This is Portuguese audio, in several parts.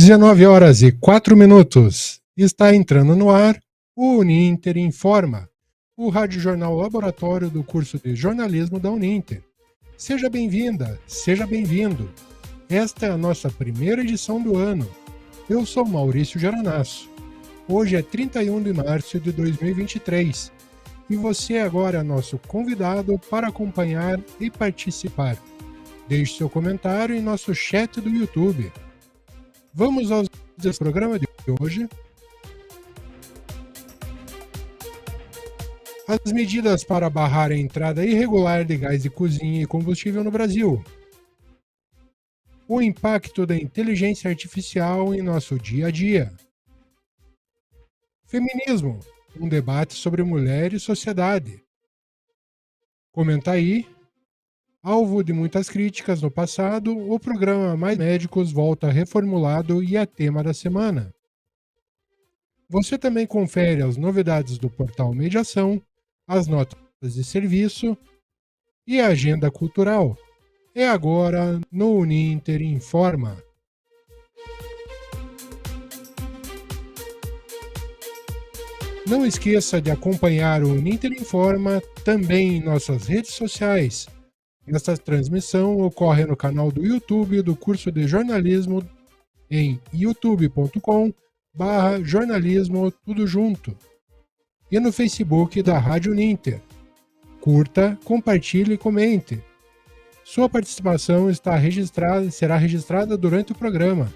19 horas e 4 minutos. Está entrando no ar o Uninter Informa, o radiojornal laboratório do curso de jornalismo da Uninter. Seja bem-vinda, seja bem-vindo. Esta é a nossa primeira edição do ano. Eu sou Maurício Geranasso. Hoje é 31 de março de 2023 e você agora é nosso convidado para acompanhar e participar. Deixe seu comentário em nosso chat do YouTube. Vamos aos programa de hoje. As medidas para barrar a entrada irregular de gás de cozinha e combustível no Brasil. O impacto da inteligência artificial em nosso dia a dia. Feminismo, um debate sobre mulher e sociedade. Comenta aí Alvo de muitas críticas no passado, o programa Mais Médicos volta reformulado e é tema da semana. Você também confere as novidades do portal Mediação, as notas de serviço e a agenda cultural. É agora no Uninter Informa. Não esqueça de acompanhar o Uninter Informa também em nossas redes sociais esta transmissão ocorre no canal do YouTube do curso de jornalismo em youtube.com barra jornalismo tudo junto e no Facebook da Rádio Ninter. Curta, compartilhe e comente. Sua participação está registrada, será registrada durante o programa.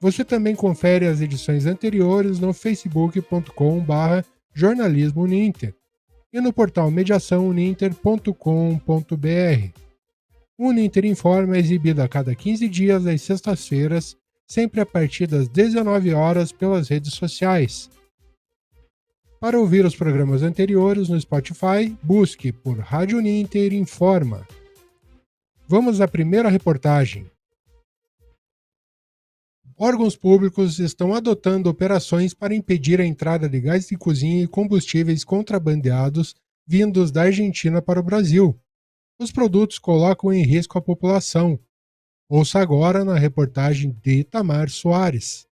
Você também confere as edições anteriores no facebook.com barra jornalismo Ninter e no portal mediaçãouninter.com.br. O Uninter Informa é exibido a cada 15 dias às sextas-feiras, sempre a partir das 19 horas pelas redes sociais. Para ouvir os programas anteriores no Spotify, busque por Rádio Uninter Informa. Vamos à primeira reportagem. Órgãos públicos estão adotando operações para impedir a entrada de gás de cozinha e combustíveis contrabandeados vindos da Argentina para o Brasil. Os produtos colocam em risco a população. Ouça agora na reportagem de Itamar Soares.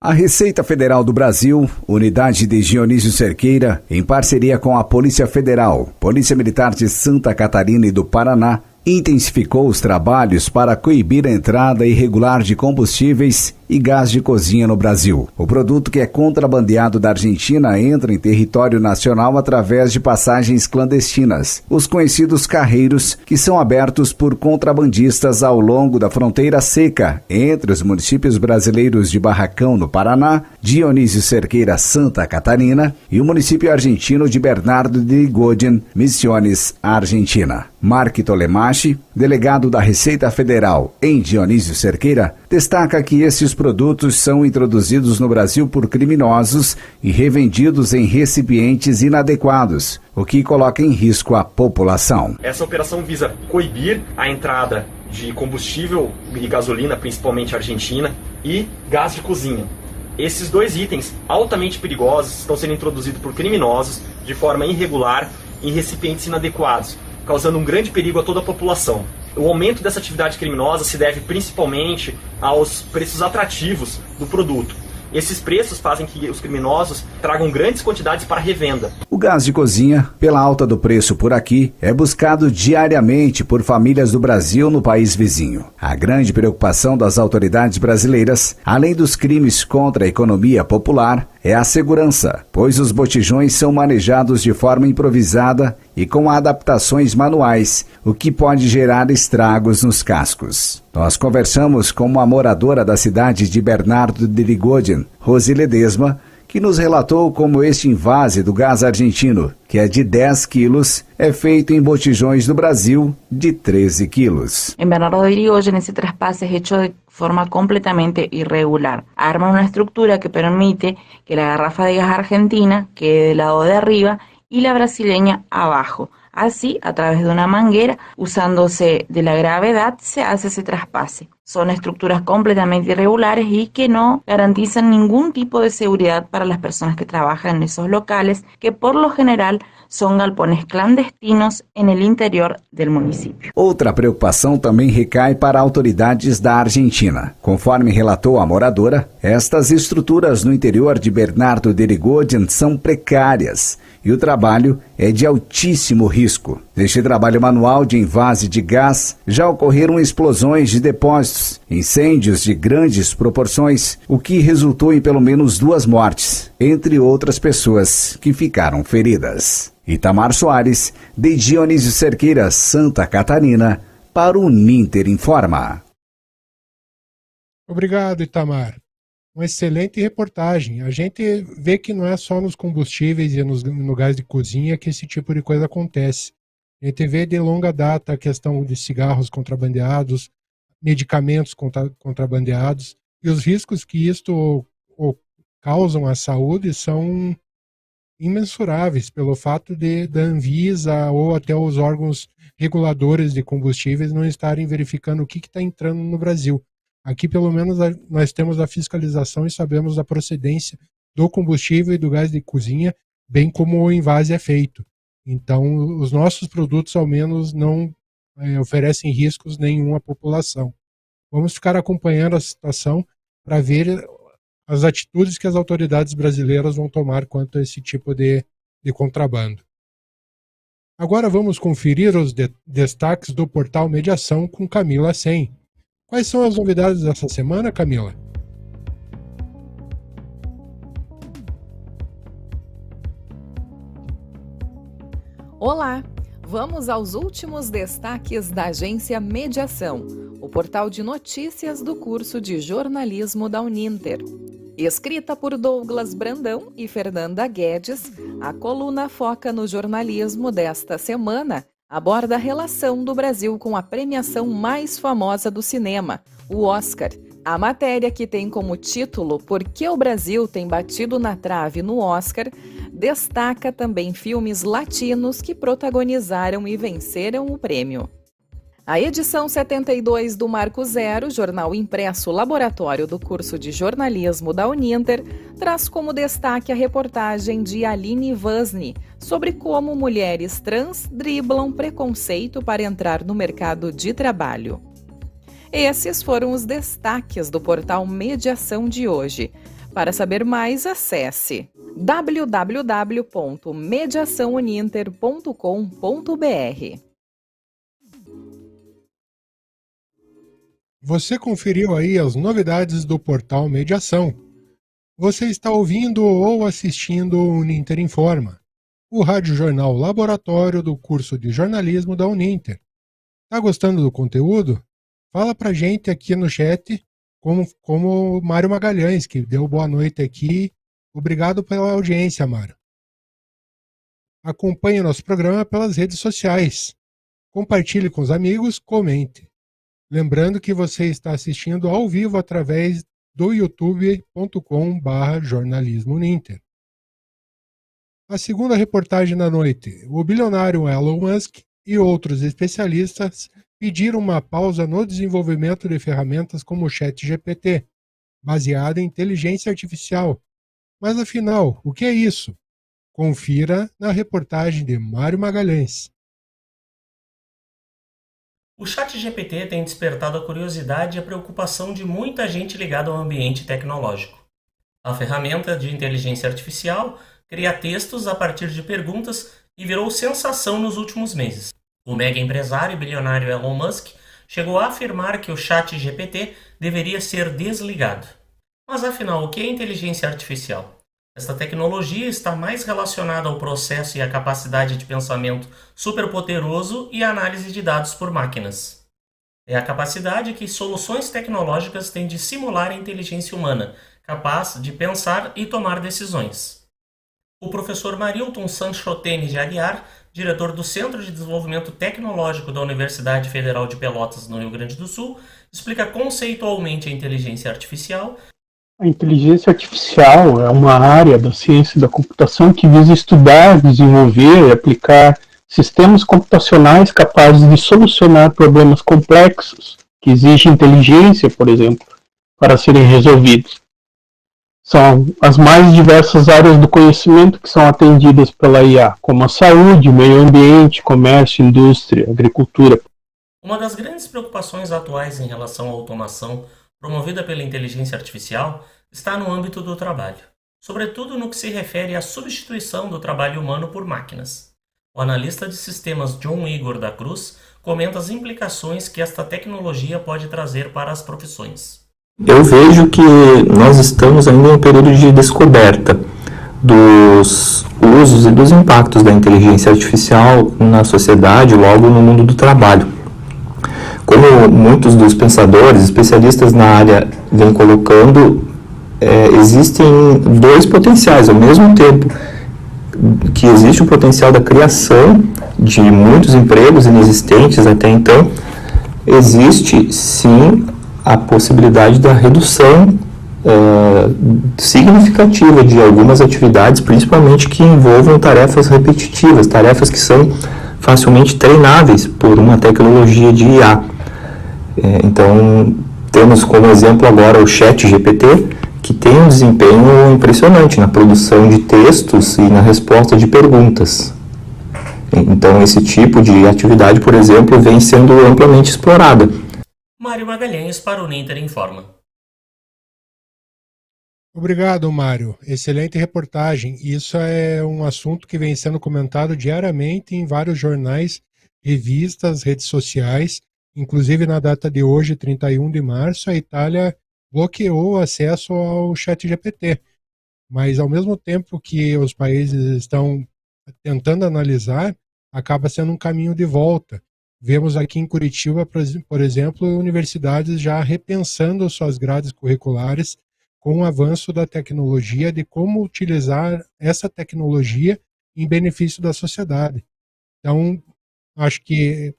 A Receita Federal do Brasil, unidade de Dionísio Cerqueira, em parceria com a Polícia Federal, Polícia Militar de Santa Catarina e do Paraná, intensificou os trabalhos para coibir a entrada irregular de combustíveis e gás de cozinha no Brasil. O produto que é contrabandeado da Argentina entra em território nacional através de passagens clandestinas, os conhecidos carreiros, que são abertos por contrabandistas ao longo da fronteira seca entre os municípios brasileiros de Barracão, no Paraná, Dionísio Cerqueira, Santa Catarina, e o município argentino de Bernardo de Godin, Missiones, Argentina. Mark Tolemachi, delegado da Receita Federal em Dionísio Cerqueira, destaca que esses produtos são introduzidos no Brasil por criminosos e revendidos em recipientes inadequados, o que coloca em risco a população. Essa operação visa coibir a entrada de combustível e gasolina, principalmente argentina, e gás de cozinha. Esses dois itens altamente perigosos estão sendo introduzidos por criminosos de forma irregular em recipientes inadequados, causando um grande perigo a toda a população. O aumento dessa atividade criminosa se deve principalmente aos preços atrativos do produto. Esses preços fazem que os criminosos tragam grandes quantidades para revenda. O gás de cozinha, pela alta do preço por aqui, é buscado diariamente por famílias do Brasil no país vizinho. A grande preocupação das autoridades brasileiras, além dos crimes contra a economia popular, é a segurança, pois os botijões são manejados de forma improvisada e com adaptações manuais, o que pode gerar estragos nos cascos. Nós conversamos com uma moradora da cidade de Bernardo de Ligodin, Rosi Ledesma, que nos relatou como este invase do gás argentino, que é de 10 quilos, é feito em botijões do Brasil de 13 quilos. Em Bernardo de Irigoyen, esse traspasse é feito de forma completamente irregular. Arma uma estrutura que permite que a garrafa de gás argentina quede do lado de arriba e a brasileña abaixo Así, a través de una manguera, usándose de la gravedad, se hace ese traspase. Son estructuras completamente irregulares y que no garantizan ningún tipo de seguridad para las personas que trabajan en esos locales, que por lo general son galpones clandestinos en el interior del município. Outra preocupação também recai para autoridades da Argentina. Conforme relatou a moradora, estas estruturas no interior de Bernardo de Erigoyen são precárias e o trabalho é de altíssimo risco. Neste trabalho manual de invase de gás, já ocorreram explosões de depósitos, incêndios de grandes proporções, o que resultou em pelo menos duas mortes, entre outras pessoas que ficaram feridas. Itamar Soares, de Dionísio Cerqueira, Santa Catarina, para o Ninter Informa. Obrigado, Itamar uma excelente reportagem. A gente vê que não é só nos combustíveis e nos, no gás de cozinha que esse tipo de coisa acontece. A gente vê de longa data a questão de cigarros contrabandeados, medicamentos contra, contrabandeados, e os riscos que isto ou, causam à saúde são imensuráveis pelo fato de da Anvisa ou até os órgãos reguladores de combustíveis não estarem verificando o que está entrando no Brasil. Aqui, pelo menos, nós temos a fiscalização e sabemos a procedência do combustível e do gás de cozinha, bem como o invase é feito. Então, os nossos produtos, ao menos, não é, oferecem riscos nenhum à população. Vamos ficar acompanhando a situação para ver as atitudes que as autoridades brasileiras vão tomar quanto a esse tipo de, de contrabando. Agora vamos conferir os de destaques do portal Mediação com Camila Sen. Quais são as novidades dessa semana, Camila? Olá! Vamos aos últimos destaques da agência Mediação, o portal de notícias do curso de jornalismo da Uninter. Escrita por Douglas Brandão e Fernanda Guedes, a coluna foca no jornalismo desta semana aborda a relação do Brasil com a premiação mais famosa do cinema, o Oscar. A matéria, que tem como título Por que o Brasil tem batido na trave no Oscar, destaca também filmes latinos que protagonizaram e venceram o prêmio. A edição 72 do Marco Zero, jornal impresso laboratório do curso de jornalismo da Uninter, traz como destaque a reportagem de Aline Vasni sobre como mulheres trans driblam preconceito para entrar no mercado de trabalho. Esses foram os destaques do portal Mediação de hoje. Para saber mais, acesse www.mediaçãouninter.com.br. Você conferiu aí as novidades do portal Mediação. Você está ouvindo ou assistindo o Uninter Informa, o rádio jornal laboratório do curso de jornalismo da Uninter. Tá gostando do conteúdo? Fala pra gente aqui no chat, como, como o Mário Magalhães, que deu boa noite aqui. Obrigado pela audiência, Mário. Acompanhe nosso programa pelas redes sociais. Compartilhe com os amigos, comente. Lembrando que você está assistindo ao vivo através do youtube.com.br jornalismo Ninter. A segunda reportagem da noite. O bilionário Elon Musk e outros especialistas pediram uma pausa no desenvolvimento de ferramentas como o ChatGPT, baseada em inteligência artificial. Mas afinal, o que é isso? Confira na reportagem de Mário Magalhães. O ChatGPT tem despertado a curiosidade e a preocupação de muita gente ligada ao ambiente tecnológico. A ferramenta de inteligência artificial cria textos a partir de perguntas e virou sensação nos últimos meses. O mega empresário e bilionário Elon Musk chegou a afirmar que o ChatGPT deveria ser desligado. Mas afinal, o que é inteligência artificial? Esta tecnologia está mais relacionada ao processo e à capacidade de pensamento superpoderoso e análise de dados por máquinas. É a capacidade que soluções tecnológicas têm de simular a inteligência humana, capaz de pensar e tomar decisões. O professor Marilton Sanchotene de Aguiar, diretor do Centro de Desenvolvimento Tecnológico da Universidade Federal de Pelotas, no Rio Grande do Sul, explica conceitualmente a inteligência artificial a inteligência artificial é uma área da ciência da computação que visa estudar, desenvolver e aplicar sistemas computacionais capazes de solucionar problemas complexos que exigem inteligência, por exemplo, para serem resolvidos. São as mais diversas áreas do conhecimento que são atendidas pela IA, como a saúde, meio ambiente, comércio, indústria, agricultura. Uma das grandes preocupações atuais em relação à automação promovida pela inteligência artificial está no âmbito do trabalho, sobretudo no que se refere à substituição do trabalho humano por máquinas. O analista de sistemas John Igor da Cruz comenta as implicações que esta tecnologia pode trazer para as profissões. Eu vejo que nós estamos ainda em um período de descoberta dos usos e dos impactos da inteligência artificial na sociedade, logo no mundo do trabalho. Como muitos dos pensadores, especialistas na área vêm colocando, é, existem dois potenciais ao mesmo tempo que existe o potencial da criação de muitos empregos inexistentes até então, existe sim a possibilidade da redução uh, significativa de algumas atividades, principalmente que envolvam tarefas repetitivas, tarefas que são facilmente treináveis por uma tecnologia de IA. É, então, temos como exemplo agora o Chat GPT, que tem um desempenho impressionante na produção de textos e na resposta de perguntas. Então, esse tipo de atividade, por exemplo, vem sendo amplamente explorada. Mário Magalhães para o Ninter Informa. Obrigado, Mário. Excelente reportagem. Isso é um assunto que vem sendo comentado diariamente em vários jornais, revistas, redes sociais. Inclusive, na data de hoje, 31 de março, a Itália bloqueou o acesso ao chat GPT. Mas, ao mesmo tempo que os países estão tentando analisar, acaba sendo um caminho de volta. Vemos aqui em Curitiba, por exemplo, universidades já repensando suas grades curriculares com o avanço da tecnologia, de como utilizar essa tecnologia em benefício da sociedade. Então, acho que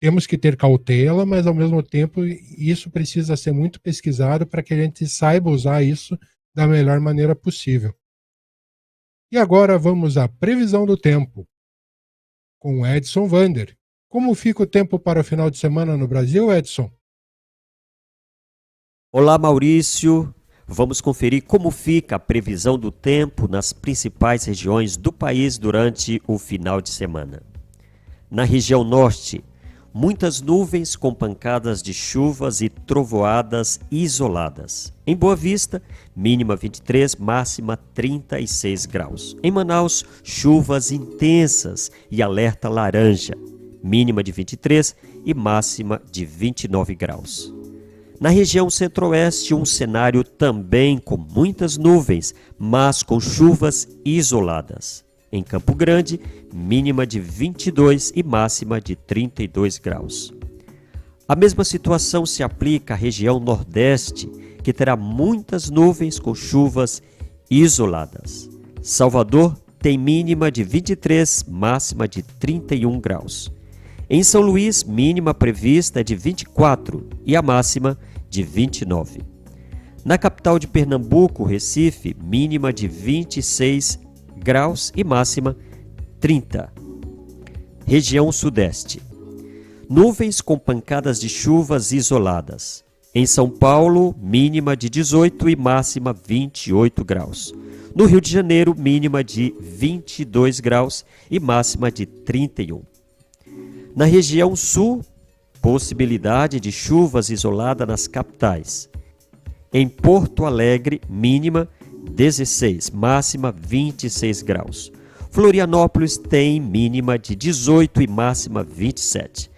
temos que ter cautela, mas ao mesmo tempo isso precisa ser muito pesquisado para que a gente saiba usar isso da melhor maneira possível. E agora vamos à previsão do tempo com Edson Vander. Como fica o tempo para o final de semana no Brasil, Edson? Olá, Maurício. Vamos conferir como fica a previsão do tempo nas principais regiões do país durante o final de semana. Na região norte, muitas nuvens com pancadas de chuvas e trovoadas isoladas. Em Boa Vista, mínima 23, máxima 36 graus. Em Manaus, chuvas intensas e alerta laranja mínima de 23 e máxima de 29 graus. Na região centro-oeste, um cenário também com muitas nuvens, mas com chuvas isoladas. Em Campo Grande, mínima de 22 e máxima de 32 graus. A mesma situação se aplica à região nordeste, que terá muitas nuvens com chuvas isoladas. Salvador tem mínima de 23, máxima de 31 graus. Em São Luís, mínima prevista é de 24 e a máxima de 29. Na capital de Pernambuco, Recife, mínima de 26 graus e máxima 30. Região Sudeste. Nuvens com pancadas de chuvas isoladas. Em São Paulo, mínima de 18 e máxima 28 graus. No Rio de Janeiro, mínima de 22 graus e máxima de 31. Na região sul, possibilidade de chuvas isolada nas capitais. Em Porto Alegre, mínima 16, máxima 26 graus. Florianópolis tem mínima de 18 e máxima 27.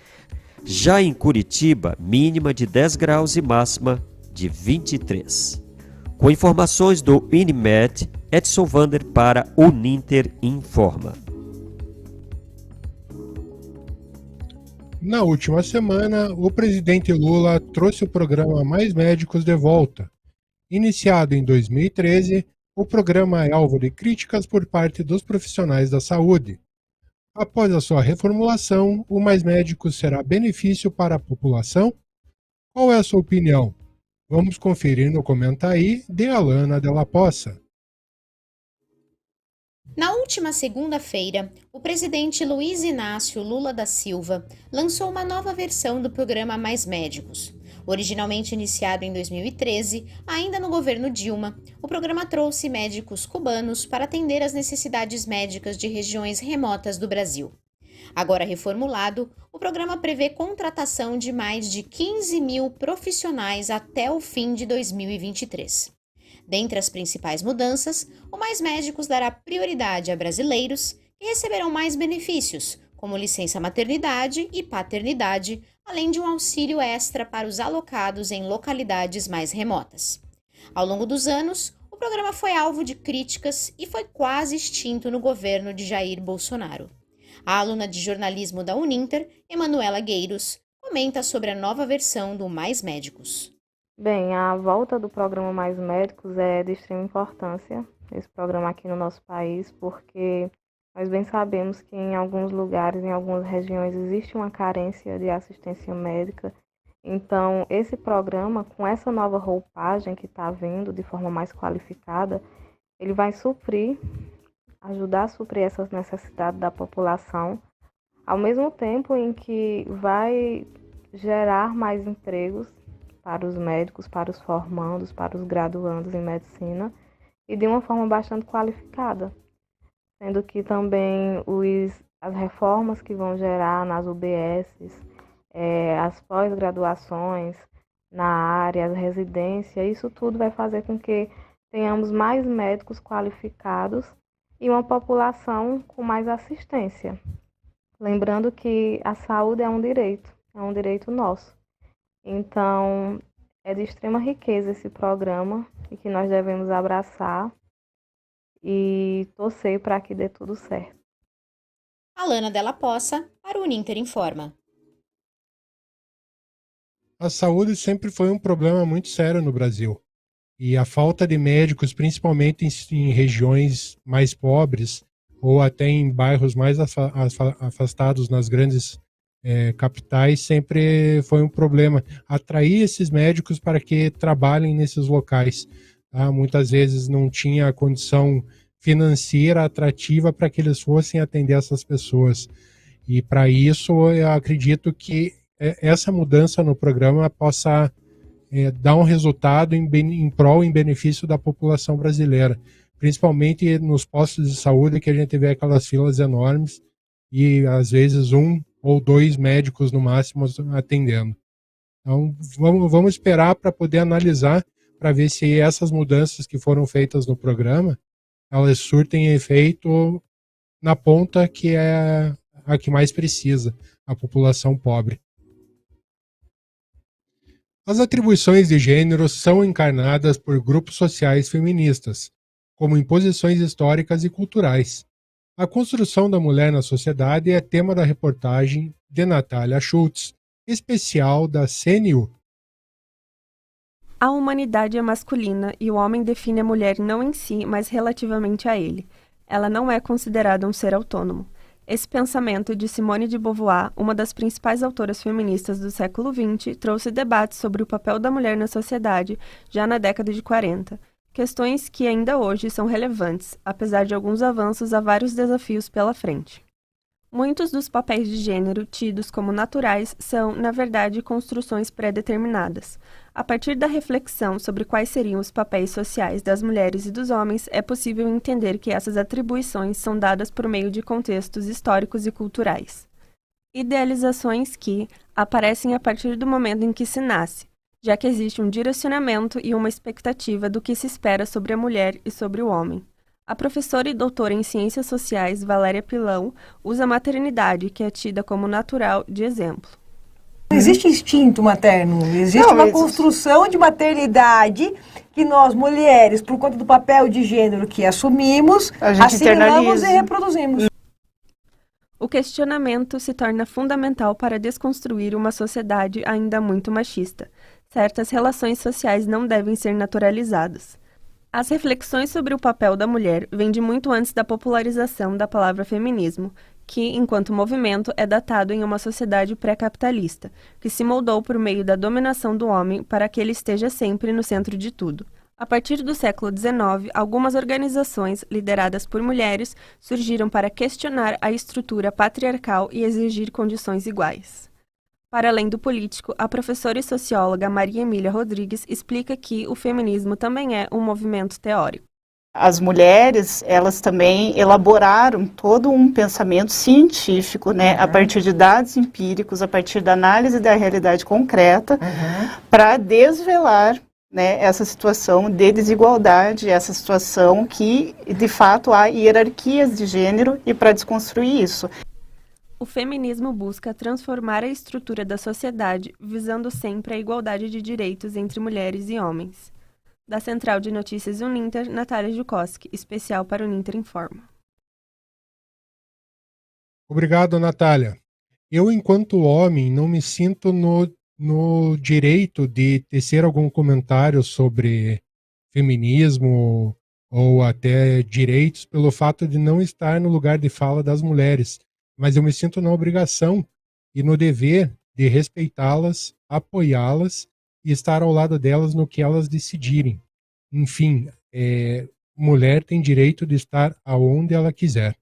Já em Curitiba, mínima de 10 graus e máxima de 23. Com informações do Inimed, Edson Vander para o Ninter Informa. Na última semana, o presidente Lula trouxe o programa Mais Médicos de volta. Iniciado em 2013, o programa é alvo de críticas por parte dos profissionais da saúde. Após a sua reformulação, o Mais Médicos será benefício para a população? Qual é a sua opinião? Vamos conferir no comentário de Alana Della Poça. Na última segunda-feira, o presidente Luiz Inácio Lula da Silva lançou uma nova versão do programa Mais Médicos. Originalmente iniciado em 2013, ainda no governo Dilma, o programa trouxe médicos cubanos para atender as necessidades médicas de regiões remotas do Brasil. Agora reformulado, o programa prevê contratação de mais de 15 mil profissionais até o fim de 2023. Dentre as principais mudanças, o Mais Médicos dará prioridade a brasileiros que receberão mais benefícios, como licença maternidade e paternidade, além de um auxílio extra para os alocados em localidades mais remotas. Ao longo dos anos, o programa foi alvo de críticas e foi quase extinto no governo de Jair Bolsonaro. A aluna de jornalismo da Uninter, Emanuela Gueiros, comenta sobre a nova versão do Mais Médicos. Bem, a volta do programa Mais Médicos é de extrema importância, esse programa aqui no nosso país, porque nós bem sabemos que em alguns lugares, em algumas regiões, existe uma carência de assistência médica. Então, esse programa, com essa nova roupagem que está vindo de forma mais qualificada, ele vai suprir, ajudar a suprir essas necessidades da população, ao mesmo tempo em que vai gerar mais empregos para os médicos, para os formandos, para os graduandos em medicina e de uma forma bastante qualificada, sendo que também os, as reformas que vão gerar nas UBSs, é, as pós-graduações na área, as residências, isso tudo vai fazer com que tenhamos mais médicos qualificados e uma população com mais assistência. Lembrando que a saúde é um direito, é um direito nosso. Então, é de extrema riqueza esse programa e que nós devemos abraçar e torcer para que dê tudo certo. Alana Della Poça, para o Uninter Informa. A saúde sempre foi um problema muito sério no Brasil. E a falta de médicos, principalmente em, em regiões mais pobres ou até em bairros mais afastados nas grandes é, capitais sempre foi um problema. Atrair esses médicos para que trabalhem nesses locais. Tá? Muitas vezes não tinha condição financeira atrativa para que eles fossem atender essas pessoas. E para isso, eu acredito que essa mudança no programa possa é, dar um resultado em, em prol, em benefício da população brasileira, principalmente nos postos de saúde que a gente vê aquelas filas enormes e às vezes um ou dois médicos no máximo atendendo. Então, vamos, vamos esperar para poder analisar, para ver se essas mudanças que foram feitas no programa, elas surtem efeito na ponta que é a que mais precisa, a população pobre. As atribuições de gênero são encarnadas por grupos sociais feministas, como imposições históricas e culturais, a construção da mulher na sociedade é tema da reportagem de Natália Schultz, especial da CNU. A humanidade é masculina e o homem define a mulher não em si, mas relativamente a ele. Ela não é considerada um ser autônomo. Esse pensamento de Simone de Beauvoir, uma das principais autoras feministas do século XX, trouxe debates sobre o papel da mulher na sociedade já na década de 40 questões que ainda hoje são relevantes, apesar de alguns avanços há vários desafios pela frente. Muitos dos papéis de gênero tidos como naturais são, na verdade, construções pré-determinadas. A partir da reflexão sobre quais seriam os papéis sociais das mulheres e dos homens, é possível entender que essas atribuições são dadas por meio de contextos históricos e culturais. Idealizações que aparecem a partir do momento em que se nasce, já que existe um direcionamento e uma expectativa do que se espera sobre a mulher e sobre o homem. A professora e doutora em Ciências Sociais, Valéria Pilão, usa a maternidade, que é tida como natural, de exemplo. Não existe instinto materno, existe Não, uma mas... construção de maternidade que nós, mulheres, por conta do papel de gênero que assumimos, assimilamos e reproduzimos. O questionamento se torna fundamental para desconstruir uma sociedade ainda muito machista certas relações sociais não devem ser naturalizadas. As reflexões sobre o papel da mulher vêm de muito antes da popularização da palavra feminismo, que, enquanto movimento, é datado em uma sociedade pré-capitalista, que se moldou por meio da dominação do homem para que ele esteja sempre no centro de tudo. A partir do século XIX, algumas organizações, lideradas por mulheres, surgiram para questionar a estrutura patriarcal e exigir condições iguais. Para além do político, a professora e socióloga Maria Emília Rodrigues explica que o feminismo também é um movimento teórico. As mulheres, elas também elaboraram todo um pensamento científico, né, uhum. a partir de dados empíricos, a partir da análise da realidade concreta, uhum. para desvelar né, essa situação de desigualdade, essa situação que, de fato, há hierarquias de gênero e para desconstruir isso. O feminismo busca transformar a estrutura da sociedade, visando sempre a igualdade de direitos entre mulheres e homens. Da Central de Notícias Uninter, Natália Jukoski, especial para o Uninter Informa. Obrigado, Natália. Eu, enquanto homem, não me sinto no no direito de tecer algum comentário sobre feminismo ou até direitos pelo fato de não estar no lugar de fala das mulheres, mas eu me sinto na obrigação e no dever de respeitá-las, apoiá-las e estar ao lado delas no que elas decidirem. Enfim, é, mulher tem direito de estar aonde ela quiser.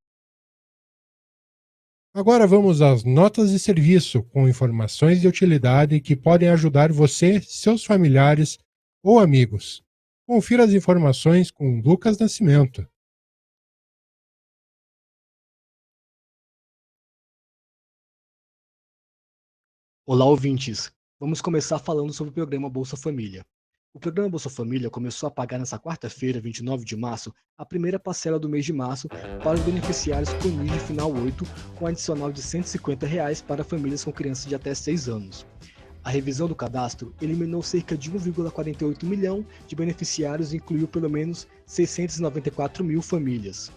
Agora vamos às notas de serviço com informações de utilidade que podem ajudar você, seus familiares ou amigos. Confira as informações com Lucas Nascimento. Olá, ouvintes. Vamos começar falando sobre o programa Bolsa Família. O programa Bolsa Família começou a pagar nesta quarta-feira, 29 de março, a primeira parcela do mês de março para os beneficiários com nível final 8, com adicional de 150 reais para famílias com crianças de até 6 anos. A revisão do cadastro eliminou cerca de 1,48 milhão de beneficiários e incluiu pelo menos 694 mil famílias.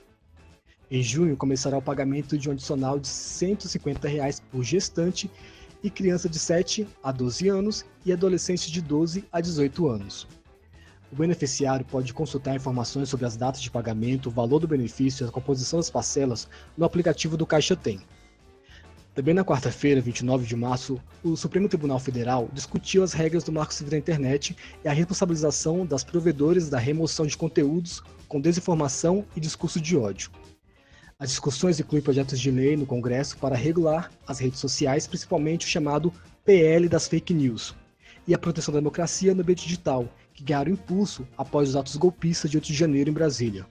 Em junho, começará o pagamento de um adicional de 150 reais por gestante e criança de 7 a 12 anos e adolescente de 12 a 18 anos. O beneficiário pode consultar informações sobre as datas de pagamento, o valor do benefício e a composição das parcelas no aplicativo do Caixa Tem. Também na quarta-feira, 29 de março, o Supremo Tribunal Federal discutiu as regras do Marco Civil da Internet e a responsabilização das provedores da remoção de conteúdos com desinformação e discurso de ódio. As discussões incluem projetos de lei no Congresso para regular as redes sociais, principalmente o chamado PL das fake news, e a proteção da democracia no ambiente digital, que ganharam impulso após os atos golpistas de 8 de janeiro em Brasília.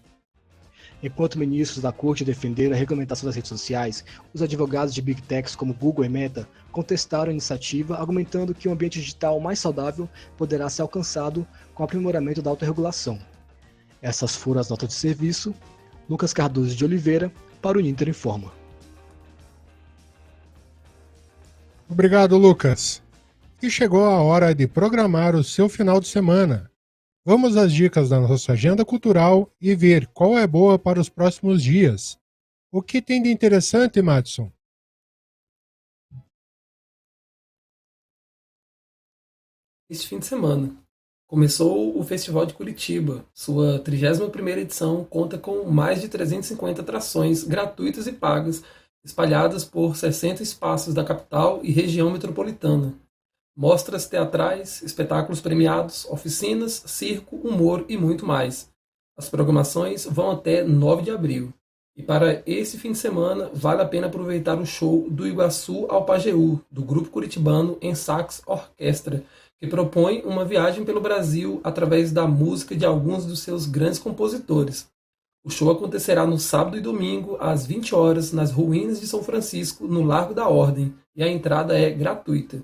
Enquanto ministros da corte defenderam a regulamentação das redes sociais, os advogados de Big Techs como Google e Meta contestaram a iniciativa, argumentando que um ambiente digital mais saudável poderá ser alcançado com o aprimoramento da autorregulação. Essas foram as notas de serviço. Lucas Cardoso de Oliveira, para o Ninter Informa. Obrigado, Lucas. E chegou a hora de programar o seu final de semana. Vamos às dicas da nossa agenda cultural e ver qual é boa para os próximos dias. O que tem de interessante, Madison? Este fim de semana, Começou o Festival de Curitiba. Sua 31ª edição conta com mais de 350 atrações gratuitas e pagas, espalhadas por 60 espaços da capital e região metropolitana. Mostras teatrais, espetáculos premiados, oficinas, circo, humor e muito mais. As programações vão até 9 de abril. E para esse fim de semana, vale a pena aproveitar o show do Iguaçu ao Pajeú, do grupo curitibano em sax orquestra, que propõe uma viagem pelo Brasil através da música de alguns dos seus grandes compositores. O show acontecerá no sábado e domingo, às 20 horas, nas ruínas de São Francisco, no Largo da Ordem, e a entrada é gratuita.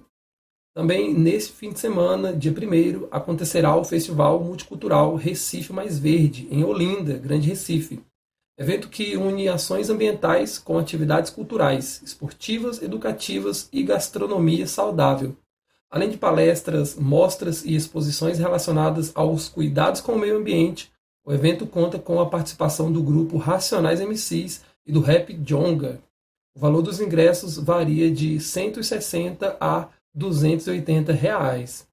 Também nesse fim de semana, dia 1 acontecerá o Festival Multicultural Recife Mais Verde, em Olinda, Grande Recife. Evento que une ações ambientais com atividades culturais, esportivas, educativas e gastronomia saudável. Além de palestras, mostras e exposições relacionadas aos cuidados com o meio ambiente, o evento conta com a participação do grupo Racionais MCs e do Rap Jonga. O valor dos ingressos varia de 160 a 280 reais.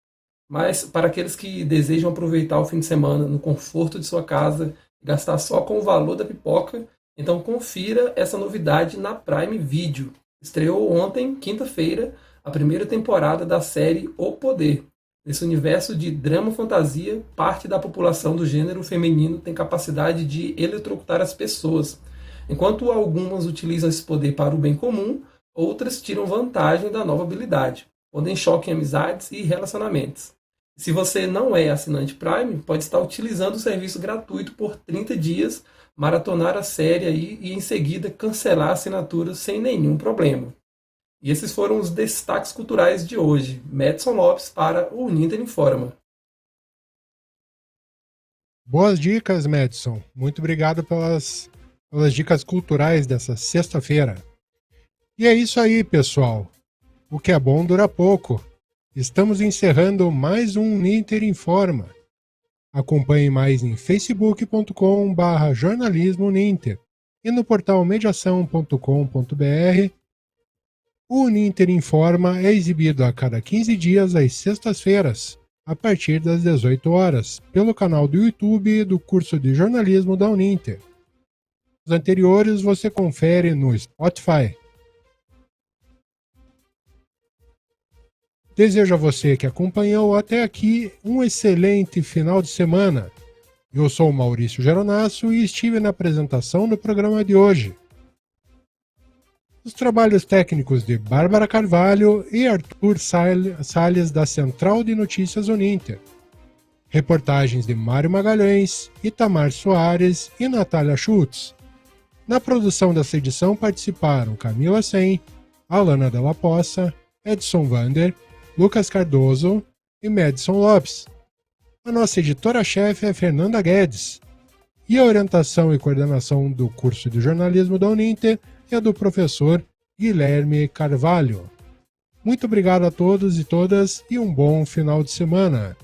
Mas para aqueles que desejam aproveitar o fim de semana no conforto de sua casa e gastar só com o valor da pipoca, então confira essa novidade na Prime Video. Estreou ontem, quinta-feira, a primeira temporada da série O Poder. Nesse universo de drama-fantasia, parte da população do gênero feminino tem capacidade de eletrocutar as pessoas. Enquanto algumas utilizam esse poder para o bem comum, outras tiram vantagem da nova habilidade, pondo em choque em amizades e relacionamentos. Se você não é assinante Prime, pode estar utilizando o serviço gratuito por 30 dias, maratonar a série aí e em seguida cancelar a assinatura sem nenhum problema. E esses foram os destaques culturais de hoje. Madison Lopes para o Ninter Informa. Boas dicas, Madison. Muito obrigado pelas, pelas dicas culturais dessa sexta-feira. E é isso aí, pessoal. O que é bom dura pouco. Estamos encerrando mais um Ninter Informa. Acompanhe mais em facebook.com/barra jornalismo Ninter e no portal mediação.com.br o Uninter Informa é exibido a cada 15 dias às sextas-feiras, a partir das 18 horas, pelo canal do YouTube do curso de jornalismo da Uninter. Os anteriores você confere no Spotify. Desejo a você que acompanhou até aqui um excelente final de semana. Eu sou Maurício Geronasso e estive na apresentação do programa de hoje os trabalhos técnicos de Bárbara Carvalho e Arthur Salles da Central de Notícias Uninter. Reportagens de Mário Magalhães, Itamar Soares e Natália Schutz. Na produção dessa edição participaram Camila Sen, Alana Della Poça, Edson Vander, Lucas Cardoso e Madison Lopes. A nossa editora-chefe é Fernanda Guedes. E a orientação e coordenação do curso de jornalismo da Uninter e a do professor Guilherme Carvalho. Muito obrigado a todos e todas e um bom final de semana.